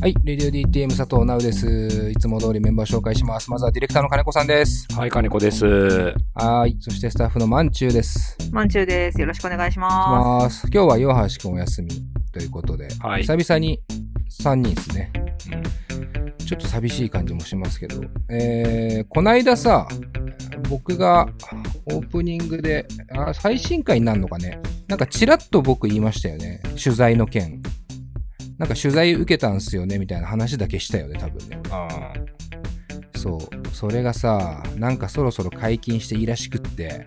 はい、レディオ DTM 佐藤直です。いつも通りメンバー紹介します。まずはディレクターの金子さんです。はい、金子です。はい、そしてスタッフのまんちゅうです。まんちゅうです。よろしくお願いししまます。今日は岩橋くんお休みということで、はい久々に3人ですね。うんちょっと寂しい感じもしますけど、えー、こないださ、僕がオープニングで、あ最新回になるのかね、なんかちらっと僕言いましたよね。取材の件。なんか取材受けたんすよねみたいな話だけしたよね、多分ね。あそう。それがさ、なんかそろそろ解禁していいらしくって。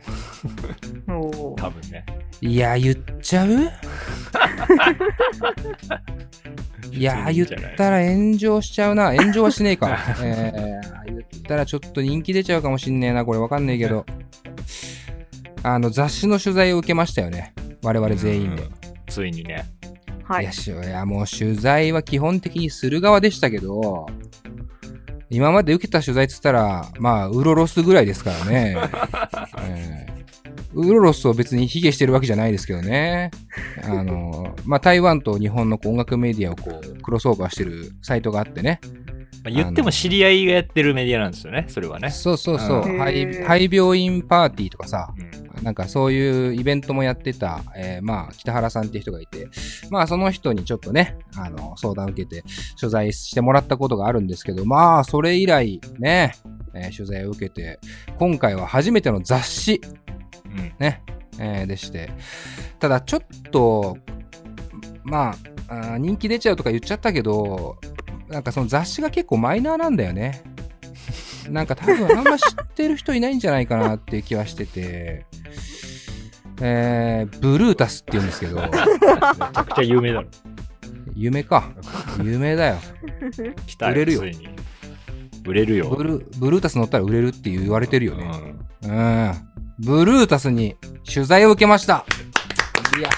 多分ね。いや、言っちゃう？いや、言ったら炎上しちゃうな。炎上はしねえか。えー、言ったらちょっと人気出ちゃうかもしんねえな。これわかんねえけど。あの、雑誌の取材を受けましたよね。我々全員で。うんついにね。はいいや。し、いや、もう取材は基本的にする側でしたけど、今まで受けた取材っつったら、まあ、ウロロスぐらいですからね。えーウロロスを別に卑下してるわけじゃないですけどね。あの、まあ、台湾と日本の音楽メディアをこう、クロスオーバーしてるサイトがあってね。まあ言っても知り合いがやってるメディアなんですよね、それはね。そうそうそうう。ん廃病院パーティーとかさ、うんなんかそういうイベントもやってた、えーまあ、北原さんっていう人がいて、まあ、その人にちょっとね、あの、相談受けて、取材してもらったことがあるんですけど、まあ、それ以来、ね、えー取材を受けて、今回は初めての雑誌、うんね、えーでして、ただちょっと、まあ、あー人気出ちゃうとか言っちゃったけど、なんかその雑誌が結構マイナーなんだよね。なんか多分あんま知ってる人いないんじゃないかなっていう気はしてて、えー、ブルータスって言うんですけど、めちゃくちゃ有名だろ。夢か。有名だよ。来た売れるよ。売れるよ。ブルブルータス乗ったら売れるって言われてるよね。うんうん。ブルータスに取材を受けました。いや。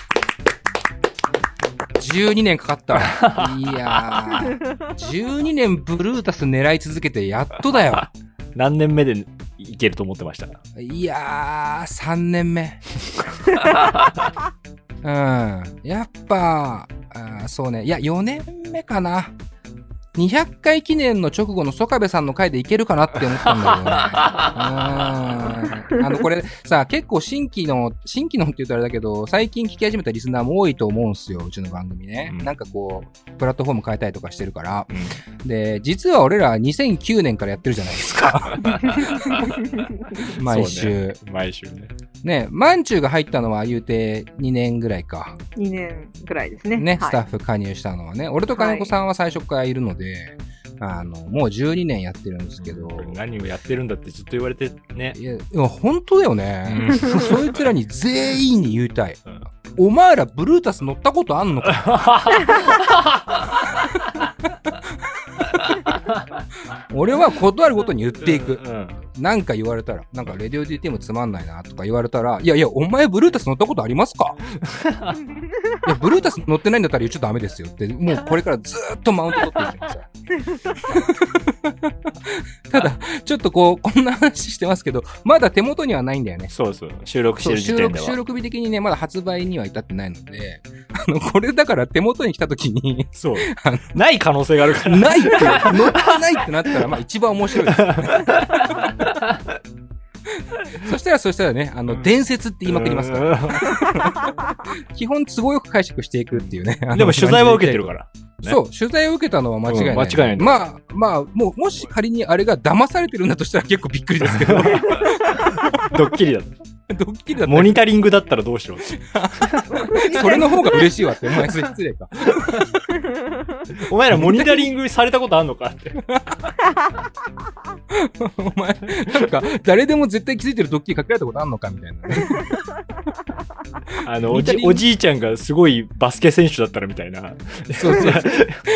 12年かかった。いやー。12年ブルータス狙い続けてやっとだよ。何年目でいけると思ってました？いやー、3年目。うん。やっぱ、あーそうね。いや、4年目かな。200回記念の直後の曽我部さんの回でいけるかなって思ったんだけどね。うん。あの、これさ、結構新規の、新規のって言うとあれだけど、最近聞き始めたリスナーも多いと思うんすよ、うちの番組ね。うんなんかこう、プラットフォーム変えたりとかしてるから。うんで、実は俺ら2009年からやってるじゃないですか。毎週。ね毎週ね。ね、まんちゅうが入ったのは言うて2年ぐらいか。2年ぐらいですね。ね、はいスタッフ加入したのはね。俺と金子さんは最初からいるので、あの、もう12年やってるんですけど。何をやってるんだってずっと言われてね。いや、いや本当だよね。うんそいつらに全員に言いたい。うんお前らブルータス乗ったことあんのか？俺は断るごとに言っていく。うんなんか言われたら、なんかレディオ DTM つまんないなとか言われたら、いやいや、お前ブルータス乗ったことありますか？いや、ブルータス乗ってないんだったら言っちゃダメですよって、もうこれからずーっとマウント取っていきますよ。ただ、ちょっとこう、こんな話してますけど、まだ手元にはないんだよね。そうそう。収録してる時点では。収録日的にね、まだ発売には至ってないので、あの、これだから手元に来た時に、そう。ない可能性があるから。ないって、乗ってないってなったら、まあ一番面白いですよね。そしたら、そしたらね、あの、伝説って言いまくりますから、基本都合よく解釈していくっていうね。あのでも取材は受けてるから。ねそう、取材を受けたのは間違いない。うん間違いないまあ、まあ、もう、もし仮にあれが騙されてるんだとしたら結構びっくりですけど、ドッキリだ。ドッキリだったモニタリングだったらどうしようって。ら、それの方が嬉しいわって、お前それ失礼か。お前らモニタリングされたことあんのかって。お前、なんか、誰でも絶対気づいてるドッキリかけられたことあんのかみたいなね。あの、おじモニタリン、グおじいちゃんがすごいバスケ選手だったらみたいな。そうそうそう。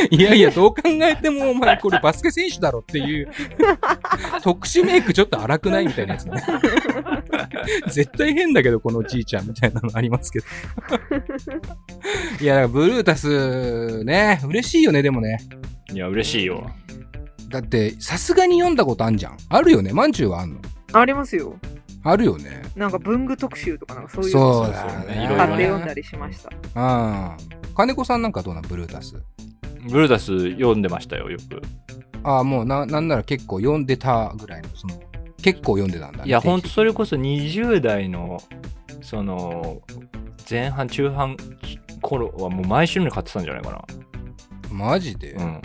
いやいや、どう考えてもお前これバスケ選手だろっていう、特殊メイクちょっと荒くないみたいなやつね。絶対変だけど、このおじいちゃんみたいなのありますけど。いや、だからブルータス、ね、嬉しいよね、でもね。いや、嬉しいよ。だって、さすがに読んだことあんじゃん。あるよね。まんちゅうはあんの？ありますよ。あるよね。なんか文具特集とかなんかそういうのそうだよね。そうそういろいろね買って読んだりしました。うん。金子さんなんかどうなんブルータス？ブルータス読んでましたよ、よく。ああ、もうな、なんなら結構読んでたぐらいの、その、結構読んでたんだね。いや、ほんとそれここそ20代の、その、前半、中半頃はもう毎週のように買ってたんじゃないかマジで、な。うん。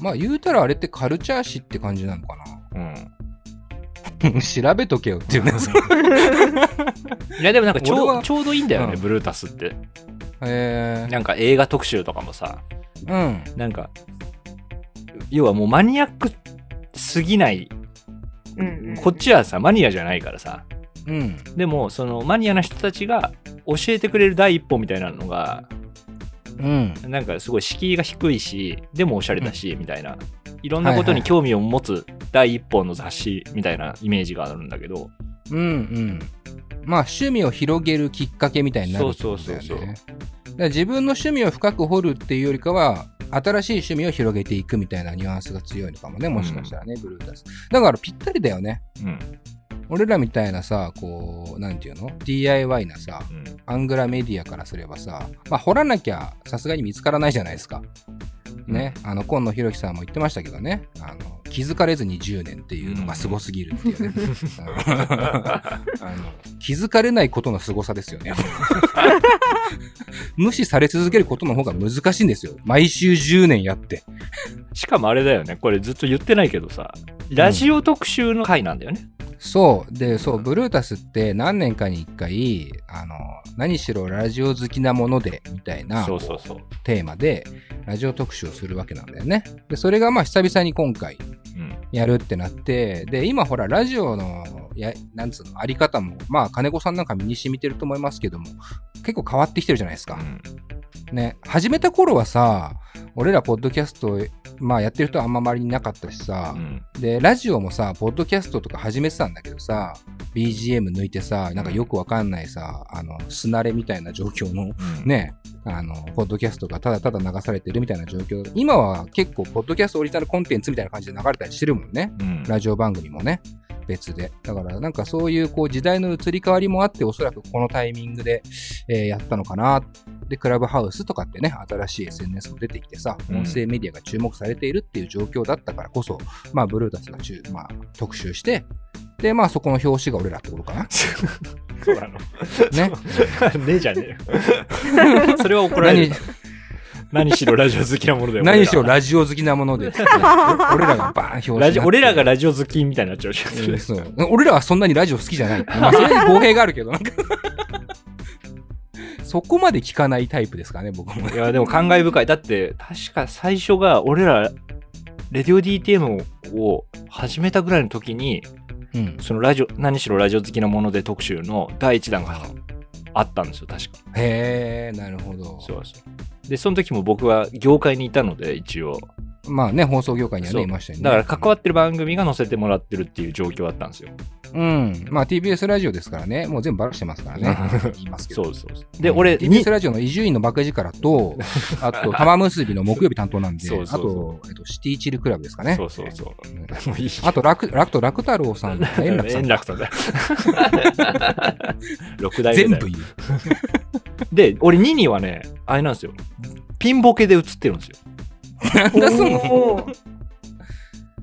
まあ言うたらあれってカルチャー誌って感じなのかうん。な 調べとけよっていうね。いや、でもなんかちょちょうどいいんだよね、うんブルータスって。へえなんか映画特集とかもさ、うん。なんか、要はもうマニアックすぎない、こっちはさ、マニアじゃないからさ、うん。でも、そのマニアな人たちが教えてくれる第一歩みたいなのが、うん。なんかすごい敷居が低いし、でもおしゃれだし、みたいな。いろんなことに興味を持つ第一歩の雑誌みたいなイメージがあるんだけど、うんうん。まあ趣味を広げるきっかけみたいになる。そうそうそうそう自分の趣味を深く掘るっていうよりかは、新しい趣味を広げていくみたいなニュアンスが強いのかもね、もしかしたらね、ブルータス。だからぴったりだよね。うん。俺らみたいなさ、こう、なんていうの ?DIY なさ、うん。アングラメディアからすればさ、まあ掘らなきゃさすがに見つからないじゃないですか。ね、あの、今野博樹さんも言ってましたけどね、あの、気づかれずに10年っていうのがすごすぎるっていうね。あの気づかれないことの凄さですよね。無視され続けることの方が難しいんですよ。毎週10年やって。しかもあれだよね、これずっと言ってないけどさ、ラジオ特集の回なんだよね。そう。で、そう、ブルータスって何年かに一回、あの、何しろラジオ好きなもので、みたいなそうそうそう。テーマで、ラジオ特集をするわけなんだよね。で、それがまあ久々に今回うん。やるってなって、で、今ほら、ラジオの、や、なんつうの、あり方も、まあ、金子さんなんか身に染みてると思いますけども、結構変わってきてるじゃないですか。ね、始めた頃はさ、俺らポッドキャスト、まあやってる人はあんま周りにいなかったしさう、ん。で、ラジオもさ、ポッドキャストとか始めてたんだけどさ、BGM 抜いてさ、なんかよくわかんないさ、あの、すなれみたいな状況の、うん。ね、あの、ポッドキャストがただただ流されてるみたいな状況。今は結構、ポッドキャストオリジナルコンテンツみたいな感じで流れたりしてるもんね。うん。ラジオ番組もね、別で。だから、なんかそういう、こう、時代の移り変わりもあって、おそらくこのタイミングで、えーやったのかな。で、クラブハウスとかってね、新しい SNS も出てきてさ、うん音声メディアが注目されているっていう状況だったからこそ、まあ、ブルータスが中、まあ、特集して、で、まあ、そこの表紙が俺らってことかな。そうなの。ね。ねえじゃねえよ。それは怒られる何。何しろラジオ好きなものだよ。何しろラジオ好きなもので、俺らがバーン表紙になってラジ俺らがラジオ好きみたいになっちゃうじゃん。うんそう。俺らはそんなにラジオ好きじゃない。まあ、それに語弊があるけど、なんか。そこまで聞かないタイプですからね、僕も。いや、でも感慨深い。だって、確か最初が、俺ら、レディオ DTM を始めたぐらいの時に、うん。そのラジオ、何しろラジオ好きなもので特集の第一弾があったんですよ、確か。へえ、なるほど。そうそう。で、その時も僕は業界にいたので、一応。まあね、放送業界にはね、いましたよね。だから関わってる番組が載せてもらってるっていう状況だったんですよ。うん。まあ TBS ラジオですからね、もう全部バラしてますからね。言いますけど。そうそうそう。で、俺、に TBS ラジオの伊集院のバカ力と、あと、玉結びの木曜日担当なんで、そうそうそうあと、えっと、シティチルクラブですかね。そうそうそう。あと、楽、楽と楽太郎さん、円楽さん円。楽さんだ。六代全部言う。で、俺2にはね、あれなんですよ。ピンボケで映ってるんですよ。なんだその。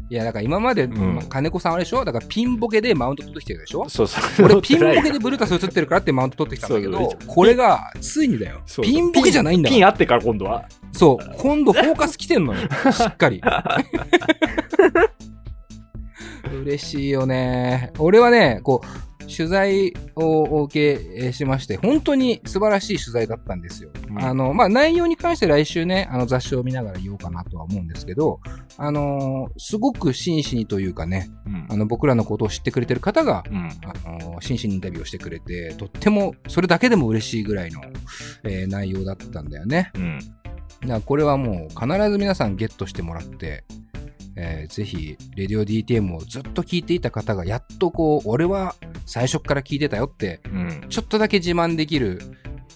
いや、だから今まで、んまあ金子さんあれでしょ？だからピンボケでマウント取ってきてるでしょ？そうそう。俺ピンボケでブルータス映ってるからってマウント取ってきたんだけどこれがついにだよ。そうピンボケじゃないんだよ。ピンあってから今度は。そう。今度フォーカス来てんのよ。しっかり。嬉しいよね。俺はね、こう、取材をお受けしまして、本当に素晴らしい取材だったんですよ。うんあの、まあ、内容に関して来週ね、あの雑誌を見ながら言おうかなとは思うんですけど、あのーすごく真摯にというかね、うんあの、僕らのことを知ってくれてる方が、うん。あの真摯にインタビューをしてくれて、とっても、それだけでも嬉しいぐらいの、えー内容だったんだよね。うん。だからこれはもう必ず皆さんゲットしてもらって、えーぜひ、レディオ DTM をずっと聞いていた方が、やっとこう、俺は最初っから聞いてたよって、うん。ちょっとだけ自慢できる、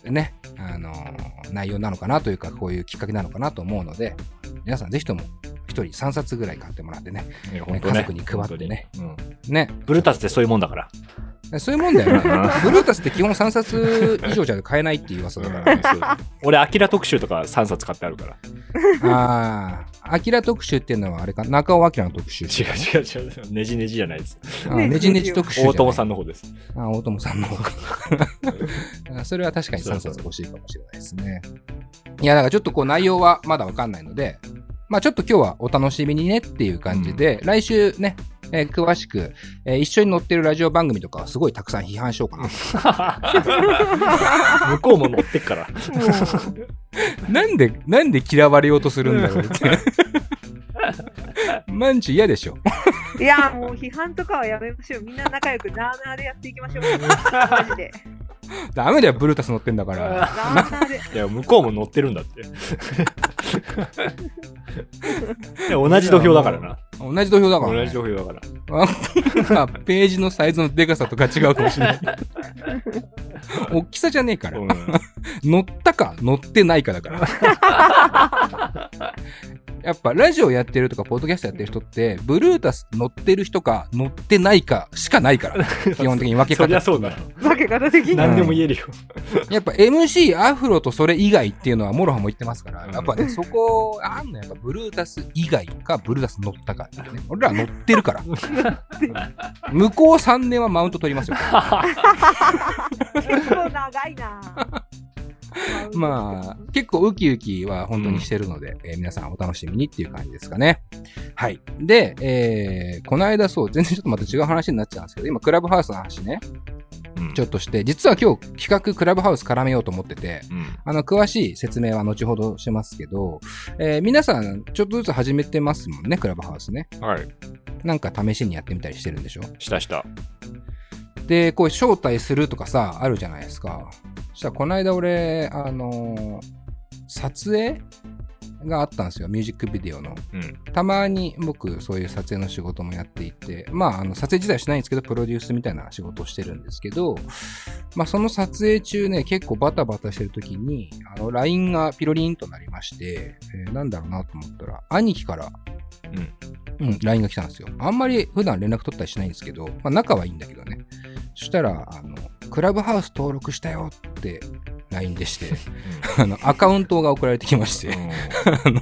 ね、あのー内容なのかなというか、こういうきっかけなのかなと思うので、皆さんぜひとも、一人3冊ぐらい買ってもらってね。ね家族に配ってね。うんね。ブルータスってそういうもんだから。そういうもんだよね。ブルータスって基本3冊以上じゃ買えないっていう噂だからね。俺、アキラ特集とか3冊買ってあるから。ああ、アキラ特集っていうのはあれか、中尾明の特集。違う違う違う。ねじねじじゃないです。あねじねじ特集じゃない。大友さんの方です。あ、大友さんの方 それは確かに3冊欲しいかもしれないですね。いや、だからちょっとこう内容はまだわかんないので、まあちょっと今日はお楽しみにねっていう感じで、来週ね、えー詳しく、えー一緒に載ってるラジオ番組とかはすごいたくさん批判しようかな。向こうも乗ってっから。なんで、なんで嫌われようとするんだろうって。マンチ嫌でしょ。いや、もう批判とかはやめましょう。みんな仲良くなーなーでやっていきましょう。マジで。ダメだよ、ブルータス乗ってんだから。いや、向こうも乗ってるんだって。同じ土俵だからな。同じ土俵だから、ね。同じ土俵だから。まあページのサイズのでかさとか違うかもしれない。大きさじゃねえから。うん 乗ったか乗ってないかだから。やっぱラジオやってるとか、ポッドキャストやってる人って、ブルータス乗ってる人か乗ってないかしかないから。基本的に分けそり。そうだよ。分け方的に。何でも言えるよ。やっぱ MC アフロとそれ以外っていうのは MOROHA も言ってますから、うんやっぱね、そこあんのやっぱブルータス以外か、ブルータス乗ったかっていうね。俺ら乗ってるから。向こう3年はマウント取りますよ。結構長いな。まあ、結構ウキウキは本当にしてるので、えー皆さんお楽しみにっていう感じですかね。はい。で、えー、この間そう、全然ちょっとまた違う話になっちゃうんですけど、今、クラブハウスの話ね、うんちょっとして、実は今日企画クラブハウス絡めようと思ってて、うんあの、詳しい説明は後ほどしますけど、えー皆さん、ちょっとずつ始めてますもんね、クラブハウスね。はい。なんか試しにやってみたりしてるんでしょ？したした。で、こう、招待するとかさ、あるじゃないですか。そしたら、この間俺、あのー撮影があったんですよ、ミュージックビデオの。うん。たまに僕、そういう撮影の仕事もやっていて、まあ、あの、撮影自体はしないんですけど、プロデュースみたいな仕事をしてるんですけど、まあ、その撮影中ね、結構バタバタしてる時に、あの、LINE がピロリンとなりまして、えーなんだろうなと思ったら、兄貴から、うん。うん、LINE が来たんですよ。あんまり普段連絡取ったりしないんですけど、まあ仲はいいんだけどね。そしたら、あの、クラブハウス登録したよって LINE でして、あの、アカウントが送られてきまして、あの、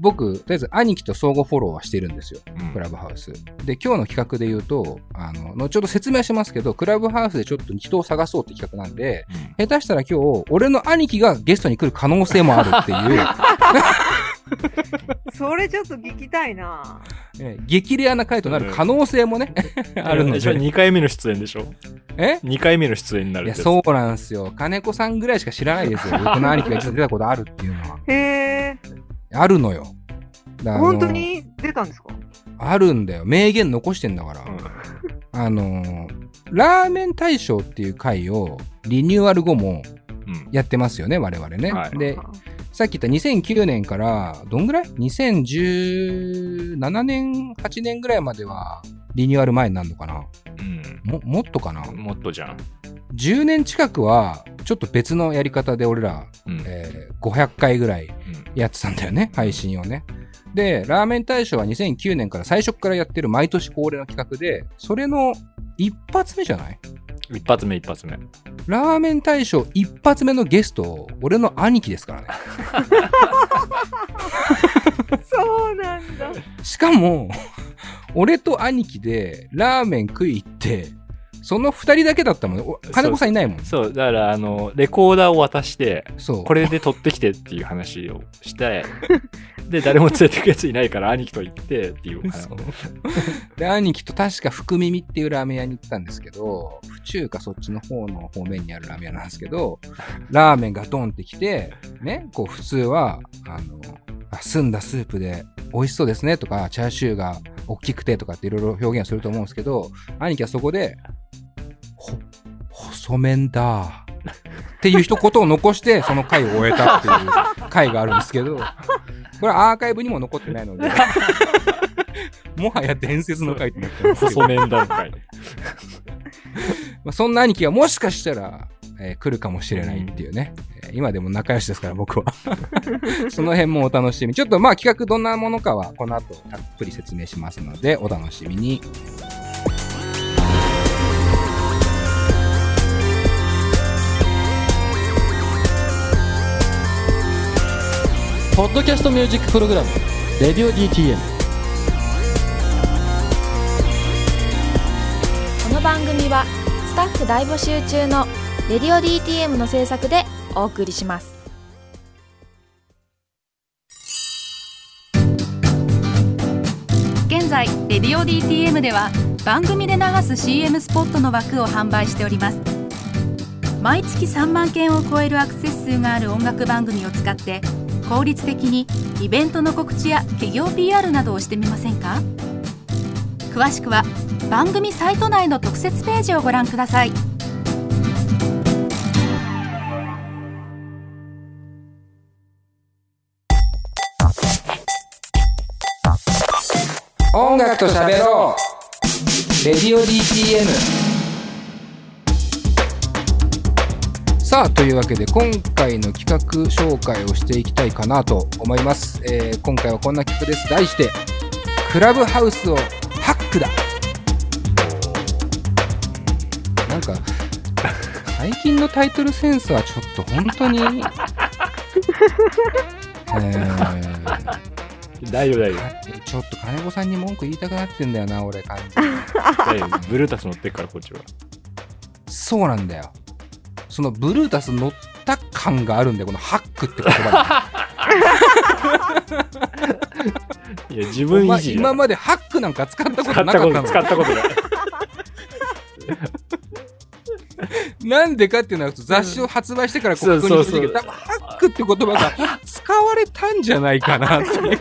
僕、とりあえず兄貴と相互フォローはしてるんですよ。うんクラブハウス。で、今日の企画で言うと、あの、後ほど説明しますけど、クラブハウスでちょっと人を探そうって企画なんで、うん下手したら今日、俺の兄貴がゲストに来る可能性もあるっていう、それちょっと聞きたいな。え激レアな回となる可能性もね、あるのでしょ？で。2回目の出演でしょ？え ?2 回目の出演にないるや、ってそうなんですよ。金子さんぐらいしか知らないですよ。僕の兄貴が実は出たことあるっていうのは。へえ。あるのよ。だからあの本当に？出たんですか？あるんだよ。名言残してんだから。あのー、ラーメン大賞っていう回をリニューアル後もうん。やってますよね、我々ね。はいで、さっき言った2009年から、どんぐらい ?2017 年、8年ぐらいまではリニューアル前になるのかな？うん。も、もっとかな？もっとじゃん。10年近くは、ちょっと別のやり方で俺ら、うん。えー500回ぐらいやってたんだよね、配信をね。で、ラーメン大賞は2009年から最初からやってる毎年恒例の企画で、それの一発目じゃない？うん一発目一発目。ラーメン大賞一発目のゲスト、俺の兄貴ですからね。そうなんだ。しかも、俺と兄貴でラーメン食い行って、その二人だけだったもんね。お金子さんいないもん。そう、だから、あの、レコーダーを渡して、そう。これで撮ってきてっていう話をして、で、誰も連れてくやついないから兄貴と行ってっていうで、兄貴と確か福耳っていうラーメン屋に行ったんですけど、府中かそっちの方の方面にあるラーメン屋なんですけど、ラーメンがドンってきて、ね、こう普通は、あの、あ澄んだスープで美味しそうですねとか、チャーシューが大きくてとかっていろいろ表現すると思うんですけど、兄貴はそこで、ほ、細麺だ。っていう一言を残して、その回を終えたっていう回があるんですけど、これアーカイブにも残ってないので、もはや伝説の回となってますけど、細麺段階。まあ、そんな兄貴がもしかしたら、えー来るかもしれないっていうね、えー今でも仲良しですから僕はその辺もお楽しみちょっとまあ企画どんなものかはこの後たっぷり説明しますのでお楽しみにポッドキャストミュージックプログラム「レディオ DTM」番組はスタッフ大募集中の「レディオ DTM」の制作でお送りします。現在「レディオ DTM」では番組で流す CM スポットの枠を販売しております。毎月3万件を超えるアクセス数がある音楽番組を使って効率的にイベントの告知や企業 PR などをしてみませんか？詳しくは番組サイト内の特設ページをご覧ください。音楽と喋ろう。レディオ DTM さあというわけで今回の企画紹介をしていきたいかなと思います、えー今回はこんな企画です。題してクラブハウスをハックだ。なんか最近のタイトルセンスはちょっと本当に？え ー大丈夫。大丈ちょっと金子さんに文句言いたくなってんだよな、俺感じ。夫大丈夫。ブルータス乗ってっからこっちは。そうなんだよ。そのブルータス乗った感があるんだよ、このハックって言葉 いや自分いじ今までハックなんか使ったこととなかったの？使ったことない なんでかっていうのは雑誌を発売してからここにそうそうそう。けど、多分ハックって言葉が使われたんじゃないかなっていう。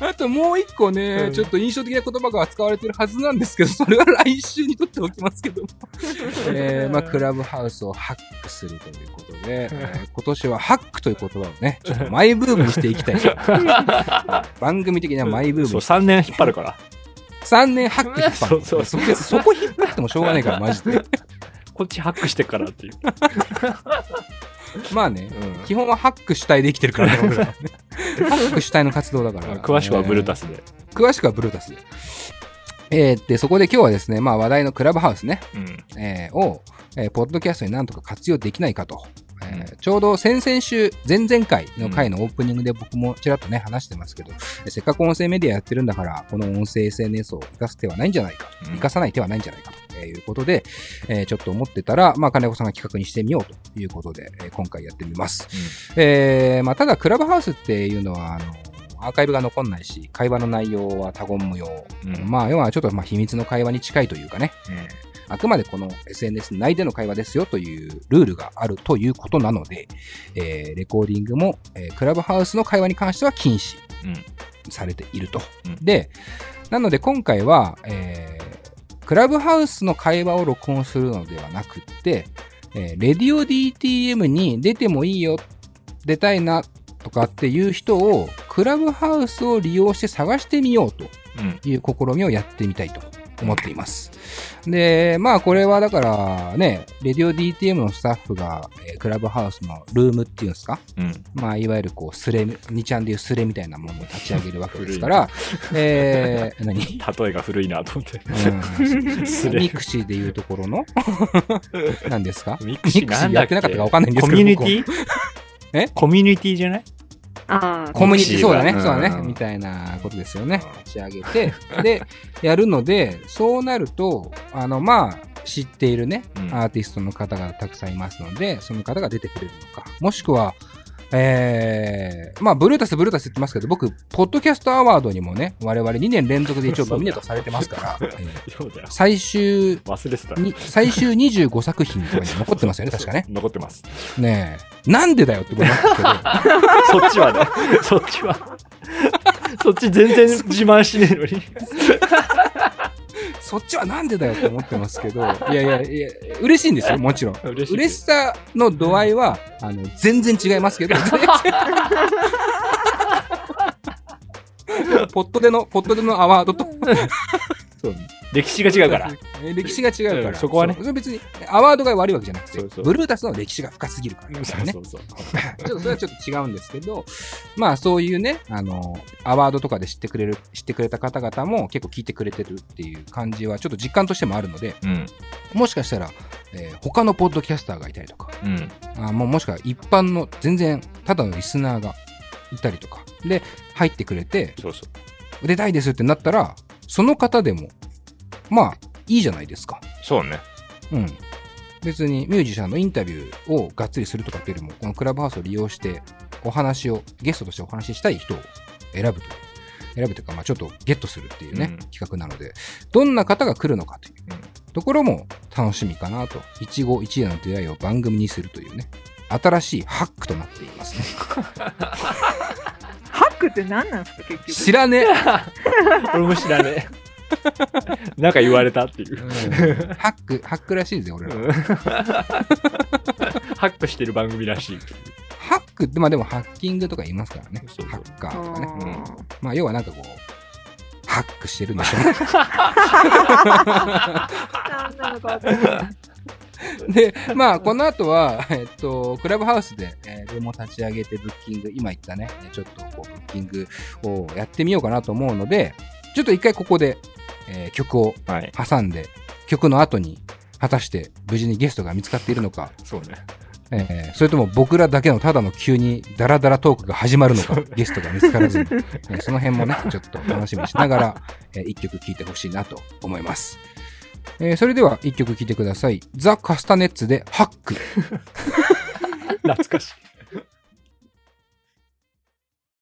あともう一個ね、うん。ちょっと印象的な言葉が使われてるはずなんですけど、それは来週にとっておきますけども。えー、まあ、クラブハウスをハックするということで、えー今年はハックという言葉をね、ちょっとマイブームにしていきたい。番組的にはマイブームそうに。3年引っ張るから3年ハック引っ張る。そうそうそこそこ引っ張ってもしょうがないから、マジで。こっちハックしてっからっていう、まあね、うん基本はハック主体で生きてるからね、ハック主体の活動だから。詳しくはブルータス。スで、詳しくはブルータスで。えー、で、そこで今日はですね、まあ話題のクラブハウスね、うんえーを、えーポッドキャストになんとか活用できないかと。えーちょうど先々週、前々回の回のオープニングで僕もちらっとね、話してますけど、えーせっかく音声メディアやってるんだから、この音声 SNS を活かす手はないんじゃないかと、うん。活かさない手はないんじゃないかということで、えーちょっと思ってたら、まあ、金子さんが企画にしてみようということで、えー今回やってみます。えーまあ、ただ、クラブハウスっていうのは、あの、アーカイブが残んないし、会話の内容は多言無用。うん。まあ、要はちょっとまあ秘密の会話に近いというかね、あくまでこの SNS 内での会話ですよというルールがあるということなので、えーレコーディングも、えークラブハウスの会話に関しては禁止うんされていると。うん。で、なので今回は、えークラブハウスの会話を録音するのではなくって、えーレディオ DTM に出てもいいよ、出たいなとかっていう人を、クラブハウスを利用して探してみようとうん。いう試みをやってみたいと思っています。で、まあこれはだからね、レディオ DTM のスタッフが、えークラブハウスのルームっていうんですか？うん。まあいわゆるこうスレ、2ちゃんでいうスレみたいなものを立ち上げるわけですから、えー、何？例えが古いなと思って。ミクシーでいうところの？何ですか？ミクシーやってなかったかわかんないんですけどコミュニティ？え？コミュニティじゃない？ああ、コミュニティ、そうだね、うん。そうだね、みたいなことですよね。立ち上げて、で、やるので、そうなると、あの、まあ、知っているね、うん。アーティストの方がたくさんいますので、その方が出てくれるのか、もしくは、えー、まあ、ブルータス、ブルータス言ってますけど、僕、ポッドキャストアワードにもね、我々2年連続で一応ノミネートされてますから、えー最終忘れてた。に、最終25作品とかに残ってますよね、確かね。残ってます。ねえ。なんでだよってことなんですけど、そっちはね。そっちは。そっち全然自慢しねえのにそっちはなんでだよって思ってますけど、いやいやいや、嬉しいんですよ、もちろん。嬉しい嬉しさの度合いは、あの、全然違いますけど、ポットでの、ポットでのアワードと、歴史が違うから。え 歴史が違うから、うんそこはね。う。それ別に、アワードが悪いわけじゃなくて、そうそう。ブルータスの歴史が深すぎるから、ね。そうそう ちょっとそれはちょっと違うんですけど、まあそういうね、あの、アワードとかで知ってくれる、知ってくれた方々も結構聞いてくれてるっていう感じはちょっと実感としてもあるので、うん。もしかしたら、えー他のポッドキャスターがいたりとか、うん。あもうもしくは一般の全然ただのリスナーがいたりとか、で、入ってくれて、そうそう。出たいですってなったら、その方でも、まあ、いいじゃないですか。そうね。うん。別にミュージシャンのインタビューをがっつりするとかっていうよりも、このクラブハウスを利用して、お話を、ゲストとしてお話ししたい人を選ぶという。選ぶというか、まあちょっとゲットするっていうね、うん企画なので、どんな方が来るのかといううんところも楽しみかなと。一期一会の出会いを番組にするというね、新しいハックとなっていますね。ハックって何なんですか、結局。知らねえ、俺も知らねえ。なんか言われたっていう。うん ハック、ハックらしいぜ、俺ら。ハックしてる番組らしい。ハックって、まあでもハッキングとか言いますからね。そうそうハッカーとかね。うんまあ要はなんかこう、ハックしてるんでしょうね。何なのか分かんない。で、まあ、この後は、えっと、クラブハウスで、えー、デモ立ち上げてブッキング、今言ったね、ちょっとこう、ブッキングをやってみようかなと思うので、ちょっと一回ここで、えー曲をはい。挟んで、曲の後に、果たして無事にゲストが見つかっているのか、そうね。えーそれとも僕らだけのただの急にダラダラトークが始まるのか、ゲストが見つからずに、えーその辺もね、ちょっと楽しみにしながら、えー一曲聴いてほしいなと思います。えーそれでは一曲聴いてください。ザ・カスタネッツでハック。懐かしい。